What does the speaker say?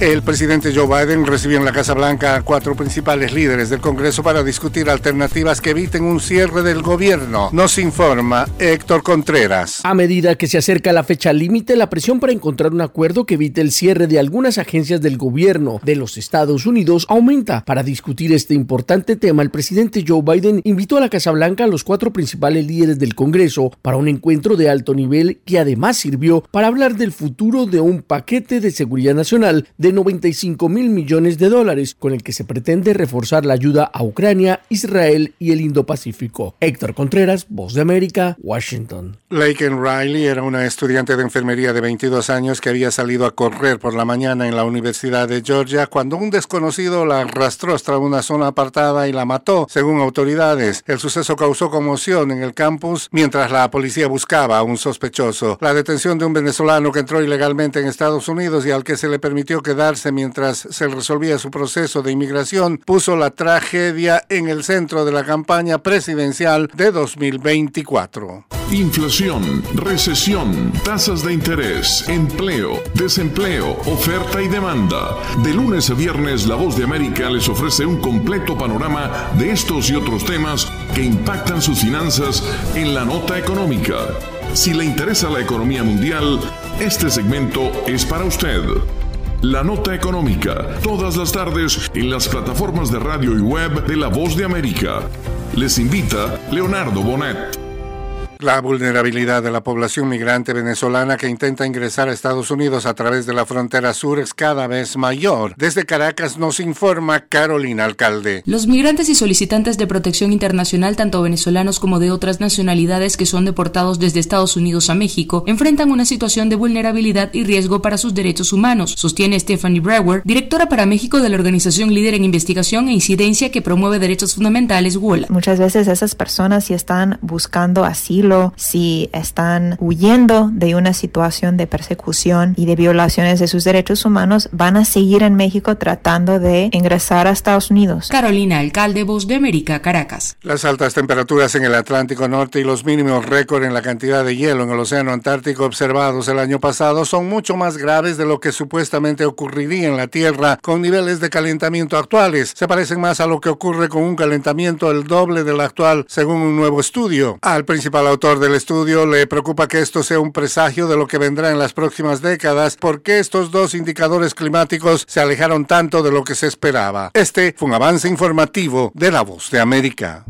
El presidente Joe Biden recibió en la Casa Blanca a cuatro principales líderes del Congreso para discutir alternativas que eviten un cierre del gobierno. Nos informa Héctor Contreras. A medida que se acerca la fecha límite, la presión para encontrar un acuerdo que evite el cierre de algunas agencias del gobierno de los Estados Unidos aumenta. Para discutir este importante tema, el presidente Joe Biden invitó a la Casa Blanca a los cuatro principales líderes del Congreso para un encuentro de alto nivel que además sirvió para hablar del futuro de un paquete de seguridad nacional de 95 mil millones de dólares, con el que se pretende reforzar la ayuda a Ucrania, Israel y el Indo-Pacífico. Héctor Contreras, Voz de América, Washington. Laken Riley era una estudiante de enfermería de 22 años que había salido a correr por la mañana en la Universidad de Georgia cuando un desconocido la arrastró hasta una zona apartada y la mató, según autoridades. El suceso causó conmoción en el campus mientras la policía buscaba a un sospechoso. La detención de un venezolano que entró ilegalmente en Estados Unidos y al que se le permitió que mientras se resolvía su proceso de inmigración puso la tragedia en el centro de la campaña presidencial de 2024. Inflación, recesión, tasas de interés, empleo, desempleo, oferta y demanda. De lunes a viernes, La Voz de América les ofrece un completo panorama de estos y otros temas que impactan sus finanzas en la nota económica. Si le interesa la economía mundial, este segmento es para usted. La Nota Económica, todas las tardes en las plataformas de radio y web de La Voz de América. Les invita Leonardo Bonet. La vulnerabilidad de la población migrante venezolana que intenta ingresar a Estados Unidos a través de la frontera sur es cada vez mayor. Desde Caracas nos informa Carolina Alcalde. Los migrantes y solicitantes de protección internacional, tanto venezolanos como de otras nacionalidades que son deportados desde Estados Unidos a México, enfrentan una situación de vulnerabilidad y riesgo para sus derechos humanos, sostiene Stephanie Brewer, directora para México de la organización líder en investigación e incidencia que promueve derechos fundamentales WOLA. Muchas veces esas personas si están buscando asilo si están huyendo de una situación de persecución y de violaciones de sus derechos humanos, van a seguir en México tratando de ingresar a Estados Unidos. Carolina Alcalde, Voz de América, Caracas. Las altas temperaturas en el Atlántico Norte y los mínimos récord en la cantidad de hielo en el Océano Antártico observados el año pasado son mucho más graves de lo que supuestamente ocurriría en la Tierra con niveles de calentamiento actuales. Se parecen más a lo que ocurre con un calentamiento el doble del actual, según un nuevo estudio. Al principal del estudio le preocupa que esto sea un presagio de lo que vendrá en las próximas décadas porque estos dos indicadores climáticos se alejaron tanto de lo que se esperaba. Este fue un avance informativo de La Voz de América.